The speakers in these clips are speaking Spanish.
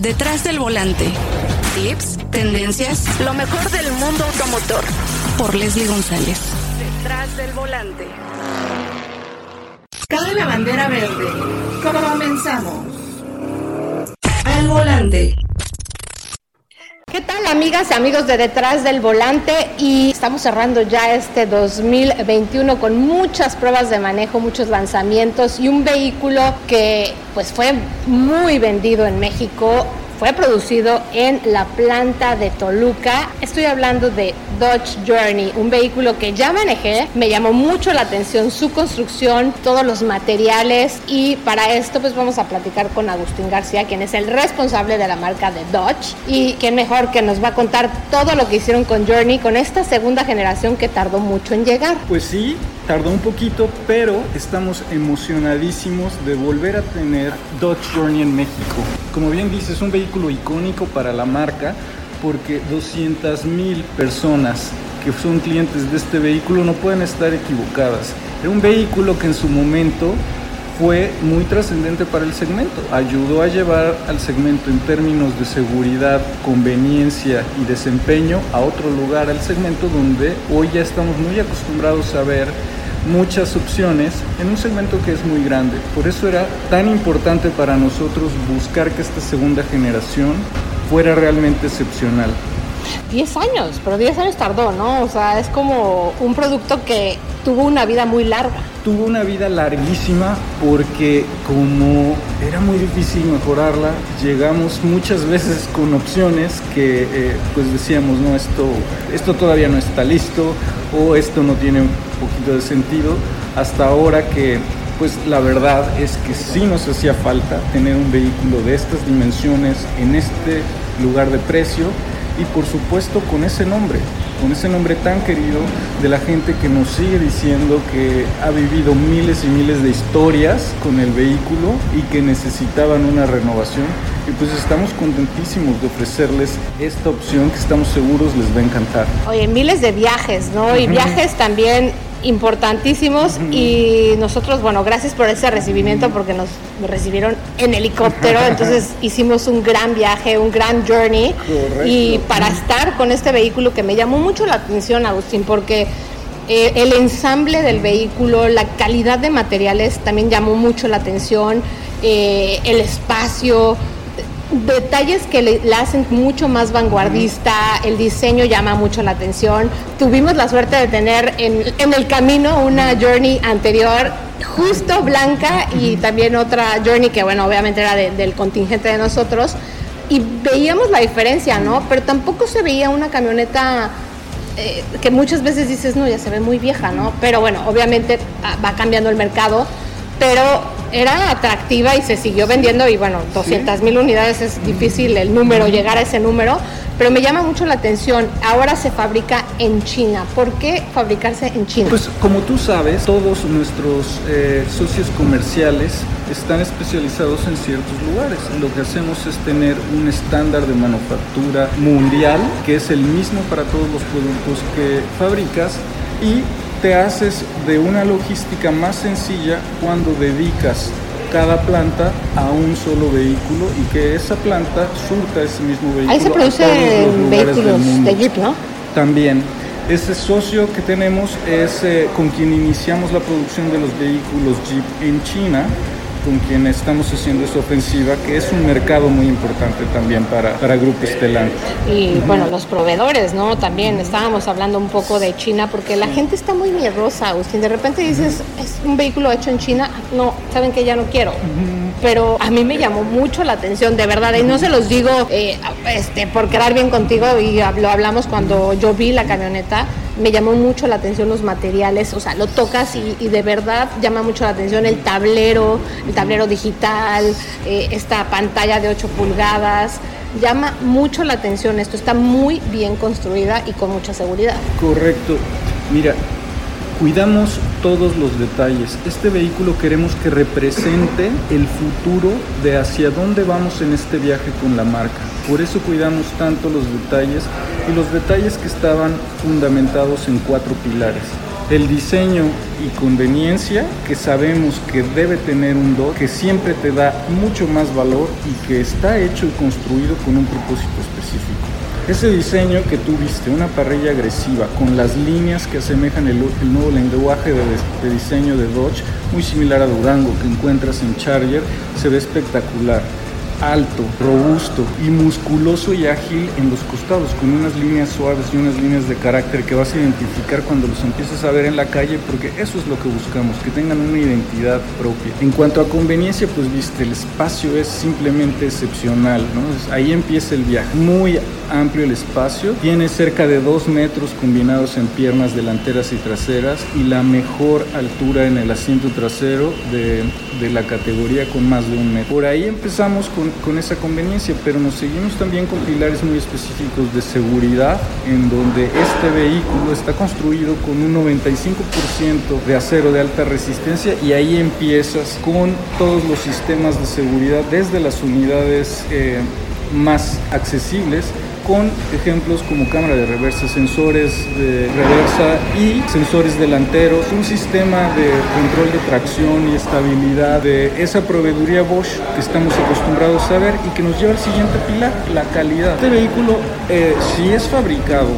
Detrás del volante. Tips, tendencias, lo mejor del mundo automotor. Por Leslie González. Detrás del volante. Cabe la bandera verde. Comenzamos. Al volante. ¿Qué tal amigas y amigos de Detrás del Volante? Y estamos cerrando ya este 2021 con muchas pruebas de manejo, muchos lanzamientos y un vehículo que pues fue muy vendido en México fue producido en la planta de Toluca. Estoy hablando de Dodge Journey, un vehículo que ya manejé. Me llamó mucho la atención su construcción, todos los materiales y para esto pues vamos a platicar con Agustín García, quien es el responsable de la marca de Dodge y quien mejor que nos va a contar todo lo que hicieron con Journey, con esta segunda generación que tardó mucho en llegar. Pues sí, tardó un poquito, pero estamos emocionadísimos de volver a tener Dodge Journey en México. Como bien dices, es un vehículo icónico para la marca porque 200 mil personas que son clientes de este vehículo no pueden estar equivocadas. Era un vehículo que en su momento fue muy trascendente para el segmento. Ayudó a llevar al segmento en términos de seguridad, conveniencia y desempeño a otro lugar al segmento donde hoy ya estamos muy acostumbrados a ver muchas opciones en un segmento que es muy grande. Por eso era tan importante para nosotros buscar que esta segunda generación fuera realmente excepcional. 10 años, pero 10 años tardó, ¿no? O sea, es como un producto que tuvo una vida muy larga. Tuvo una vida larguísima porque como era muy difícil mejorarla, llegamos muchas veces con opciones que eh, pues decíamos, no, esto, esto todavía no está listo o esto no tiene poquito de sentido, hasta ahora que pues la verdad es que sí nos hacía falta tener un vehículo de estas dimensiones en este lugar de precio y por supuesto con ese nombre, con ese nombre tan querido de la gente que nos sigue diciendo que ha vivido miles y miles de historias con el vehículo y que necesitaban una renovación. Y pues estamos contentísimos de ofrecerles esta opción que estamos seguros les va a encantar. Oye, miles de viajes, ¿no? Y viajes también importantísimos y nosotros, bueno, gracias por ese recibimiento porque nos recibieron en helicóptero, entonces hicimos un gran viaje, un gran journey. Y para estar con este vehículo que me llamó mucho la atención, Agustín, porque eh, el ensamble del vehículo, la calidad de materiales también llamó mucho la atención, eh, el espacio, detalles que le, hacen mucho más vanguardista, el diseño llama mucho la atención. Tuvimos la suerte de tener en, el camino una journey anterior justo blanca y también otra journey que bueno, obviamente era del contingente de nosotros y veíamos la diferencia, ¿no? Pero tampoco se veía una camioneta eh, que muchas veces dices, no, ya se ve muy vieja, ¿no? Pero bueno, obviamente ah, va cambiando el mercado, pero era atractiva y se siguió vendiendo y bueno, 200 mil unidades es difícil el número, llegar a ese número, pero me llama mucho la atención, ahora se fabrica en China, ¿por qué fabricarse en China? Pues como tú sabes, todos nuestros eh, socios comerciales están especializados en ciertos lugares. Lo que hacemos es tener un estándar de manufactura mundial que es el mismo para todos los productos que fabricas y te haces de una logística más sencilla cuando dedicas cada planta a un solo vehículo y que esa planta surta ese mismo vehículo. Ahí se producen vehículos de Jeep, ¿no? También. Ese socio que tenemos es eh, con quien iniciamos la producción de los vehículos Jeep en China con quien estamos haciendo esa ofensiva, que es un mercado muy importante también para, para Grupo Estelar. Y bueno, los proveedores, ¿no? También estábamos hablando un poco de China, porque la gente está muy miedosa, Agustín. De repente dices, es un vehículo hecho en China, no, saben que ya no quiero. Pero a mí me llamó mucho la atención, de verdad, y no se los digo eh, este, por quedar bien contigo, y lo hablamos cuando yo vi la camioneta me llamó mucho la atención los materiales, o sea, lo tocas y, de verdad llama mucho la atención el tablero, el tablero digital, eh, esta pantalla de 8 pulgadas, llama mucho la atención esto, está muy bien construida y con mucha seguridad. Correcto, mira, cuidamos todos los detalles. Este vehículo queremos que represente el futuro de hacia dónde vamos en este viaje con la marca. Por eso cuidamos tanto los detalles y los detalles que estaban fundamentados en cuatro pilares. el diseño y conveniencia que sabemos que debe tener un Dodge, que siempre te da mucho más valor y que está hecho y construido con un propósito específico. Ese diseño que tú viste, una parrilla agresiva con las líneas que asemejan el, nuevo lenguaje de, de, diseño de Dodge, muy similar a Durango que encuentras en Charger, se ve espectacular alto, robusto y musculoso y ágil en los costados, con unas líneas suaves y unas líneas de carácter que vas a identificar cuando los empieces a ver en la calle, porque eso es lo que buscamos, que tengan una identidad propia. En cuanto a conveniencia, pues viste, el espacio es simplemente excepcional, ¿no? Ahí empieza el viaje. Muy amplio el espacio, tiene cerca de 2 metros combinados en piernas delanteras y traseras y la mejor altura en el asiento trasero de, de la categoría con más de un metro. Por ahí empezamos con, con, esa conveniencia, pero nos seguimos también con pilares muy específicos de seguridad, en donde este vehículo está construido con un 95% de acero de alta resistencia y ahí empiezas con todos los sistemas de seguridad desde las unidades eh, más accesibles con ejemplos como cámara de reversa, sensores de reversa y sensores delanteros, un sistema de control de tracción y estabilidad de esa proveeduría Bosch que estamos acostumbrados a ver y que nos lleva al siguiente pilar, la calidad. Este vehículo, eh, si es fabricado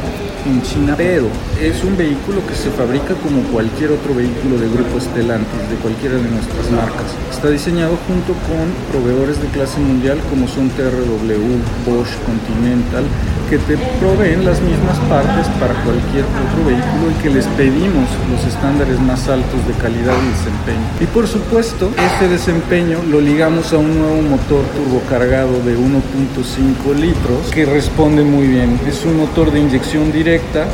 en China, pero es un vehículo que se fabrica como cualquier otro vehículo de grupo Stellantis, de cualquiera de nuestras marcas. Está diseñado junto con proveedores de clase mundial como son TRW, Bosch, Continental, que te proveen las mismas partes para cualquier otro vehículo y que les pedimos los estándares más altos de calidad y desempeño. Y por supuesto, este desempeño lo ligamos a un nuevo motor turbocargado de 1.5 litros que responde muy bien. Es un motor de inyección directa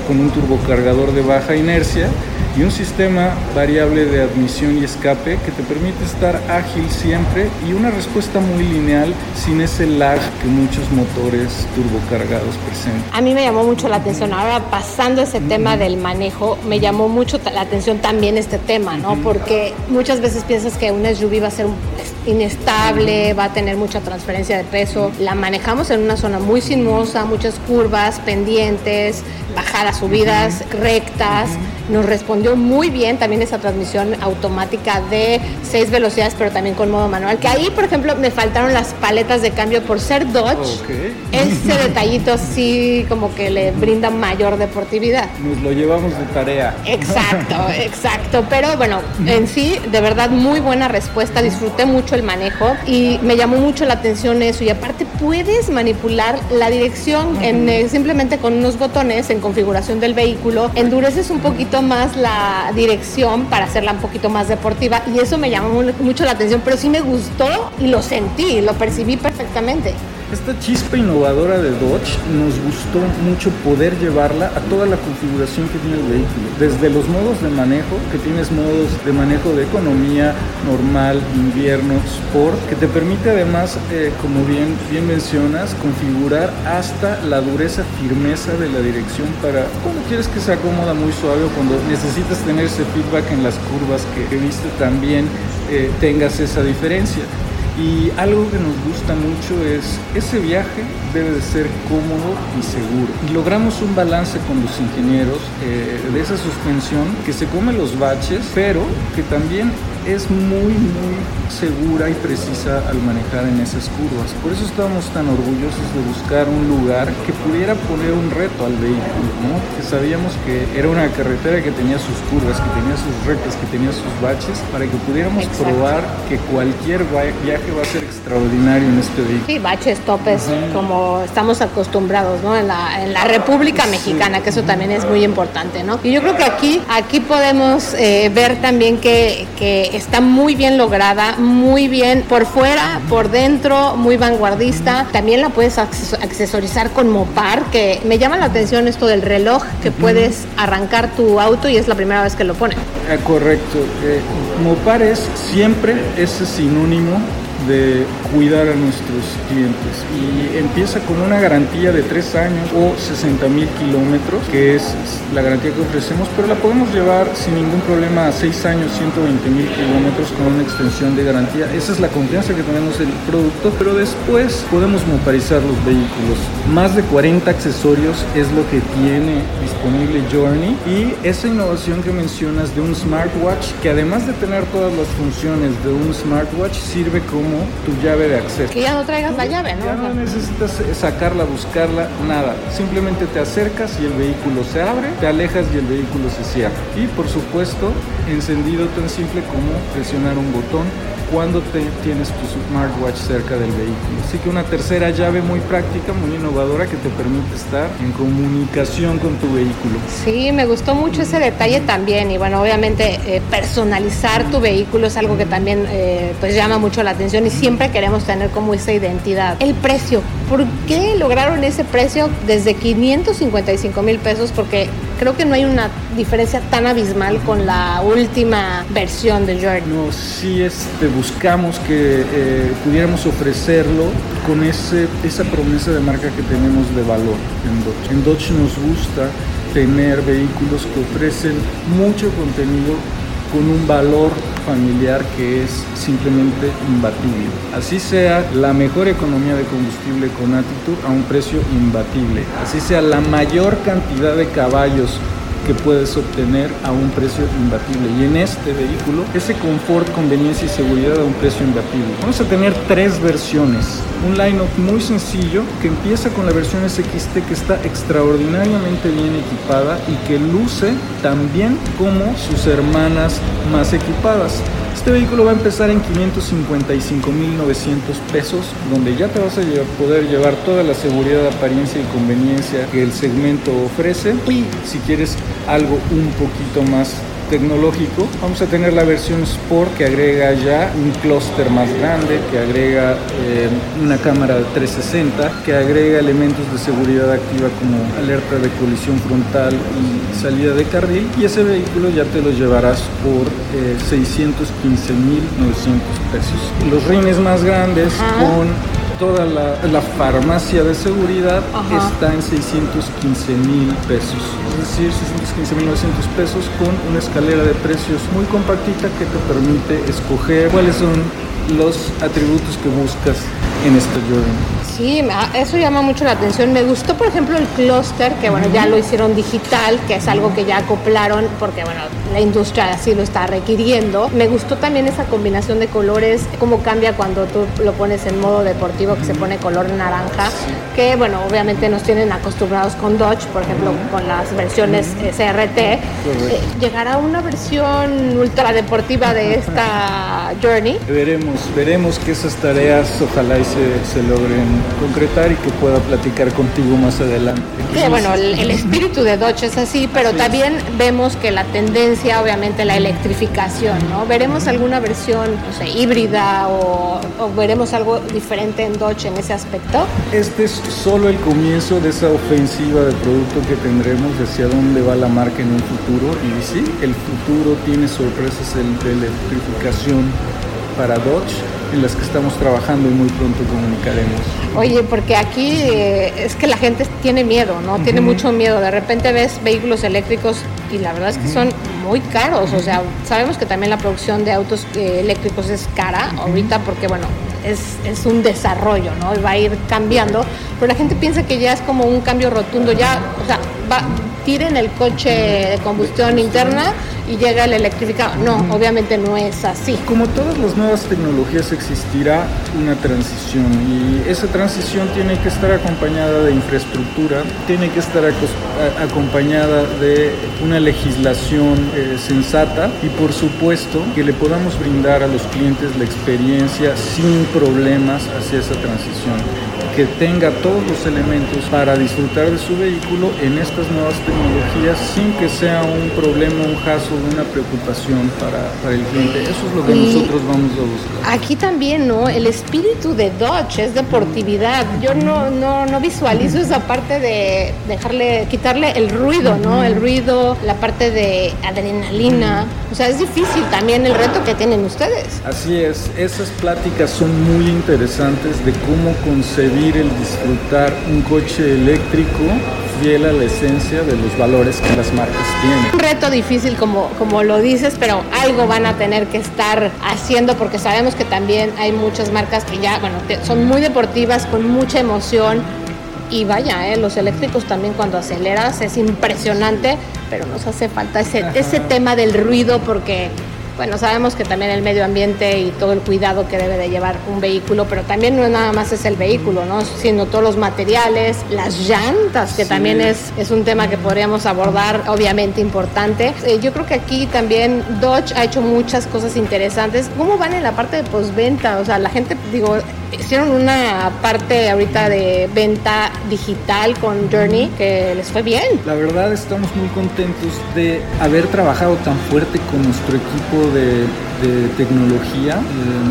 con un turbocargador de baja inercia y un sistema variable de admisión y escape que te permite estar ágil siempre y una respuesta muy lineal sin ese lag que muchos motores turbocargados presentan. A mí me llamó mucho la atención, ahora pasando ese tema del manejo, me llamó mucho la atención también este tema, ¿no? Porque muchas veces piensas que un SUV va a ser inestable, va a tener mucha transferencia de peso. La manejamos en una zona muy sinuosa, muchas curvas, pendientes, bajadas, subidas, rectas. Nos respondió muy bien también esa transmisión automática de seis velocidades, pero también con modo manual. Que ahí, por ejemplo, me faltaron las paletas de cambio por ser Dodge. Ese detallito sí como que le brinda mayor deportividad. Nos lo llevamos de tarea. Exacto, exacto. Pero bueno, en sí, de verdad, muy buena respuesta. Disfruté mucho el manejo y me llamó mucho la atención eso. Y aparte puedes manipular la dirección en, eh, simplemente con unos botones en configuración del vehículo. Endureces un poquito más la dirección para hacerla un poquito más deportiva y eso me llamó mucho la atención, pero sí me gustó y lo sentí, lo percibí perfectamente. Esta chispa innovadora de Dodge nos gustó mucho poder llevarla a toda la configuración que tiene el vehículo. Desde los modos de manejo, que tienes modos de manejo de economía, normal, invierno, sport, que te permite además, eh, como bien, bien mencionas, configurar hasta la dureza, firmeza de la dirección para cuando quieres que sea cómoda, muy suave o cuando necesitas tener ese feedback en las curvas que, que viste también eh, tengas esa diferencia. Y algo que nos gusta mucho es, ese viaje debe de ser cómodo y seguro. Y logramos un balance con los ingenieros eh, de esa suspensión que se come los baches, pero que también es muy, muy segura y precisa al manejar en esas curvas. Por eso estábamos tan orgullosos de buscar un lugar que pudiera poner un reto al vehículo, ¿no? que sabíamos que era una carretera que tenía sus curvas, que tenía sus retos, que tenía sus baches, para que pudiéramos Exacto. probar que cualquier viaje va a ser extraordinario en este vehículo. Sí, baches, topes, como estamos acostumbrados, ¿no? En la, en la República Mexicana, que eso también es muy importante, ¿no? Y yo creo que aquí, aquí podemos eh, ver también que, que está muy bien lograda, muy bien por fuera, por dentro, muy vanguardista. También la puedes acces- accesorizar con Mopar, que me llama la atención esto del reloj, que puedes arrancar tu auto y es la primera vez que lo ponen. Ah, correcto. Eh, Mopar es siempre ese sinónimo de cuidar a nuestros clientes y empieza con una garantía de 3 años o 60 mil kilómetros, que es la garantía que ofrecemos, pero la podemos llevar sin ningún problema a 6 años, 120 mil kilómetros con una extensión de garantía. Esa es la confianza que tenemos en el producto, pero después podemos motorizar los vehículos. Más de 40 accesorios es lo que tiene disponible Journey y esa innovación que mencionas de un smartwatch que además de tener todas las funciones de un smartwatch sirve como tu llave de acceso. Que ya no traigas la llave, ¿no? Ya no necesitas sacarla, buscarla, nada. Simplemente te acercas y el vehículo se abre, te alejas y el vehículo se cierra. Y por supuesto, encendido tan simple como presionar un botón cuando te tienes tu smartwatch cerca del vehículo. Así que una tercera llave muy práctica, muy innovadora que te permite estar en comunicación con tu vehículo. Sí, me gustó mucho ese detalle también y bueno, obviamente eh, personalizar tu vehículo es algo que también eh, pues llama mucho la atención y siempre queremos tener como esa identidad. El precio, ¿por qué lograron ese precio desde 555 mil pesos? Porque creo que no hay una diferencia tan abismal con la última versión de Jordan. No, sí este, buscamos que eh, pudiéramos ofrecerlo con esa promesa de marca que tenemos de valor en Dodge. En Dodge nos gusta tener vehículos que ofrecen mucho contenido con un valor familiar que es simplemente imbatible. Así sea la mejor economía de combustible con Attitude a un precio imbatible. Así sea la mayor cantidad de caballos que puedes obtener a un precio imbatible. Y en este vehículo, ese confort, conveniencia y seguridad a un precio imbatible. Vamos a tener tres versiones. Un line-up muy sencillo que empieza con la versión SXT que está extraordinariamente bien equipada y que luce también como sus hermanas más equipadas. Este vehículo va a empezar en 555.900 pesos, donde ya te vas a poder llevar toda la seguridad, apariencia y conveniencia que el segmento ofrece. Y si quieres algo un poquito más tecnológico. Vamos a tener la versión Sport que agrega ya un clúster más grande, que agrega eh, una cámara de 360, que agrega elementos de seguridad activa como alerta de colisión frontal y salida de carril. Y ese vehículo ya te lo llevarás por eh, 615.900 pesos. Los rines más grandes con toda la, farmacia de seguridad está en 615 mil pesos. Es decir, 615 mil 900 pesos con una escalera de precios muy compactita que te permite escoger cuáles son los atributos que buscas en este Jordan. Sí, eso llama mucho la atención. Me gustó, por ejemplo, el clúster, que bueno, ya lo hicieron digital, que es algo que ya acoplaron porque bueno, la industria así lo está requiriendo. Me gustó también esa combinación de colores, cómo cambia cuando tú lo pones en modo deportivo, que se pone color naranja, que bueno, obviamente nos tienen acostumbrados con Dodge, por ejemplo, con las versiones CRT. Eh, ¿Llegará una versión ultra deportiva de esta Journey? Veremos, veremos que esas tareas ojalá y se, se logren concretar y que pueda platicar contigo más adelante. Sí, bueno, el, espíritu de Dodge es así, pero también vemos que la tendencia, obviamente, la electrificación, ¿no? Veremos alguna versión, no sé, híbrida o, veremos algo diferente en Dodge en ese aspecto. Este es solo el comienzo de esa ofensiva de producto que tendremos hacia dónde va la marca en un futuro y sí, el futuro tiene sorpresas de electrificación para Dodge en las que estamos trabajando y muy pronto comunicaremos. Oye, porque aquí eh, es que la gente tiene miedo, ¿no? Tiene mucho miedo. De repente ves vehículos eléctricos y la verdad es que son muy caros. O sea, sabemos que también la producción de autos eh, eléctricos es cara ahorita porque, bueno, es, es, un desarrollo, ¿no? Y va a ir cambiando. Pero la gente piensa que ya es como un cambio rotundo. Ya, o sea, va, tiren el coche de combustión interna y llega el electrificado. No, obviamente no es así. Como todas las nuevas tecnologías existirá una transición y esa transición tiene que estar acompañada de infraestructura, tiene que estar acompañada de una legislación eh, sensata y por supuesto que le podamos brindar a los clientes la experiencia sin problemas hacia esa transición que tenga todos los elementos para disfrutar de su vehículo en estas nuevas tecnologías sin que sea un problema, un caso, una preocupación para, para el cliente. Eso es lo que nosotros vamos a buscar. Aquí también, ¿no? El espíritu de Dodge es deportividad. Yo no, no, no visualizo esa parte de dejarle, quitarle el ruido, ¿no? El ruido, la parte de adrenalina. O sea, es difícil también el reto que tienen ustedes. Así es, esas pláticas son muy interesantes de cómo concebir el disfrutar un coche eléctrico fiel a la esencia de los valores que las marcas tienen. Un reto difícil como, como lo dices, pero algo van a tener que estar haciendo porque sabemos que también hay muchas marcas que ya, bueno, son muy deportivas, con mucha emoción. Y vaya, ¿eh? los eléctricos también cuando aceleras es impresionante, pero nos hace falta ese, ese tema del ruido porque bueno, sabemos que también el medio ambiente y todo el cuidado que debe de llevar un vehículo, pero también no nada más es el vehículo, ¿no? Sino todos los materiales, las llantas, que también es, es un tema que podríamos abordar, obviamente importante. Eh, yo creo que aquí también Dodge ha hecho muchas cosas interesantes. ¿Cómo van en la parte de postventa? O sea, la gente, digo, hicieron una parte ahorita de venta digital con Journey que les fue bien. La verdad estamos muy contentos de haber trabajado tan fuerte con nuestro equipo de, tecnología.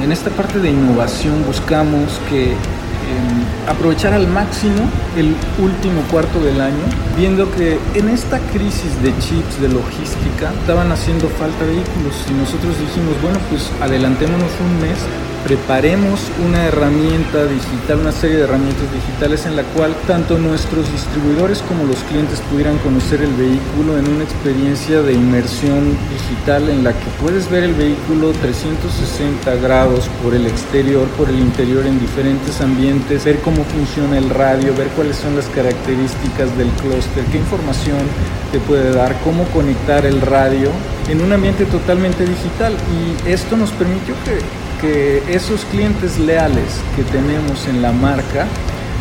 En esta parte de innovación buscamos que em, aprovechar al máximo el último cuarto del año, viendo que en esta crisis de chips, de logística, estaban haciendo falta vehículos y nosotros dijimos, bueno, pues adelantémonos un mes preparemos una herramienta digital, una serie de herramientas digitales en la cual tanto nuestros distribuidores como los clientes pudieran conocer el vehículo en una experiencia de inmersión digital en la que puedes ver el vehículo 360 grados por el exterior, por el interior en diferentes ambientes, ver cómo funciona el radio, ver cuáles son las características del clúster, qué información te puede dar, cómo conectar el radio en un ambiente totalmente digital. Y esto nos permitió que que esos clientes leales que tenemos en la marca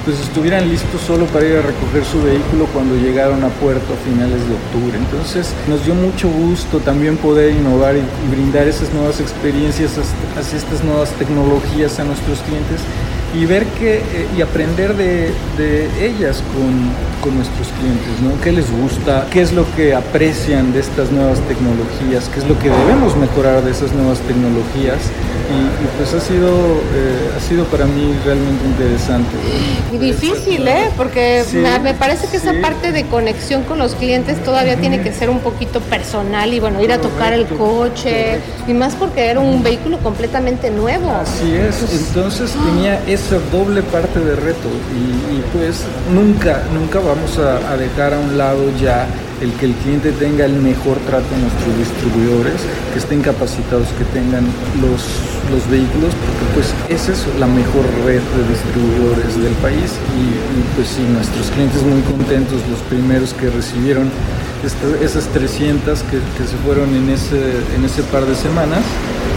pues estuvieran listos solo para ir a recoger su vehículo cuando llegaron a puerto a finales de octubre. Entonces nos dio mucho gusto también poder innovar y, brindar esas nuevas experiencias hacia estas nuevas tecnologías a nuestros clientes y ver que eh, y aprender de, de ellas con, con, nuestros clientes, ¿no? ¿Qué les gusta? ¿Qué es lo que aprecian de estas nuevas tecnologías? ¿Qué es lo que debemos mejorar de esas nuevas tecnologías? Y, pues ha sido, eh, ha sido para mí realmente interesante. Y difícil, ¿eh? Porque me, parece que esa parte de conexión con los clientes todavía tiene que ser un poquito personal y bueno, ir a tocar el coche y más porque era un vehículo completamente nuevo. Así es, entonces tenía esa doble parte de reto y, pues nunca, nunca vamos a, dejar a un lado ya el que el cliente tenga el mejor trato a nuestros distribuidores, que estén capacitados, que tengan los, los vehículos, porque pues esa es la mejor red de distribuidores del país y, pues sí, nuestros clientes muy contentos, los primeros que recibieron esas 300 que, que, se fueron en ese, en ese par de semanas,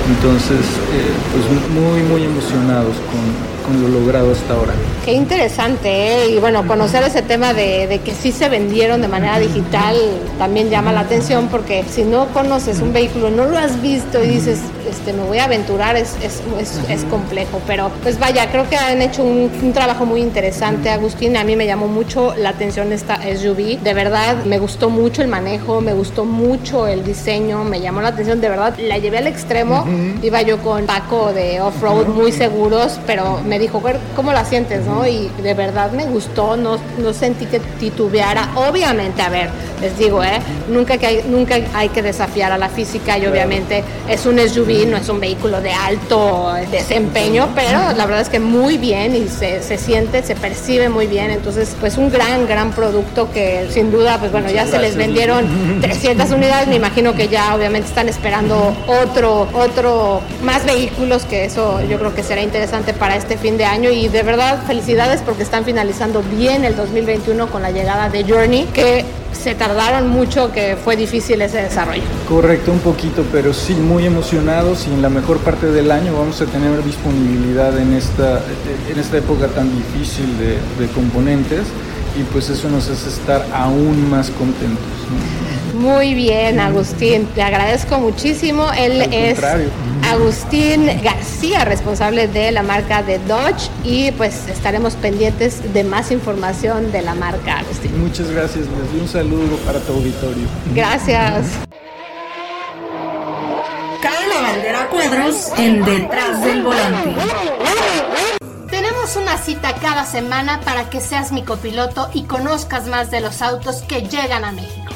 entonces eh, pues muy muy emocionados con, con lo logrado hasta ahora. Qué interesante, ¿eh? y bueno, conocer ese tema de, que sí se vendieron de manera digital también llama la atención porque si no conoces un vehículo, no lo has visto y dices, este, me voy a aventurar, es, es, es, complejo, pero pues vaya, creo que han hecho un, un, trabajo muy interesante, Agustín, a mí me llamó mucho la atención esta SUV, de verdad me gustó mucho el manejo, me gustó mucho el diseño, me llamó la atención, de verdad la llevé al extremo, iba yo con Paco de off-road muy seguros, pero me dijo, ¿cómo la sientes? ¿no? Y de verdad me gustó, no, no sentí que titubeara. Obviamente, a ver, les digo, ¿eh? nunca, que hay, nunca hay que desafiar a la física y obviamente es un SUV, no es un vehículo de alto desempeño, pero la verdad es que muy bien y se, se siente, se percibe muy bien. Entonces, pues un gran, gran producto que sin duda, pues bueno, ya se les vendieron 300 unidades, me imagino que ya obviamente están esperando otro, otro, más vehículos, que eso yo creo que será interesante para este fin de año y de verdad felicidades porque están finalizando bien el 2021 con la llegada de Journey, que se tardaron mucho, que fue difícil ese desarrollo. Correcto, un poquito, pero sí, muy emocionados y en la mejor parte del año vamos a tener disponibilidad en esta, en esta época tan difícil de, de componentes y pues eso nos hace estar aún más contentos. Muy bien, Agustín, te agradezco muchísimo. Él es Agustín García, responsable de la marca de Dodge, y pues estaremos pendientes de más información de la marca, Agustín. Muchas gracias, les un saludo para tu auditorio. Gracias. Cae la bandera cuadros en Detrás del Volante. Tenemos una cita cada semana para que seas mi copiloto y conozcas más de los autos que llegan a México.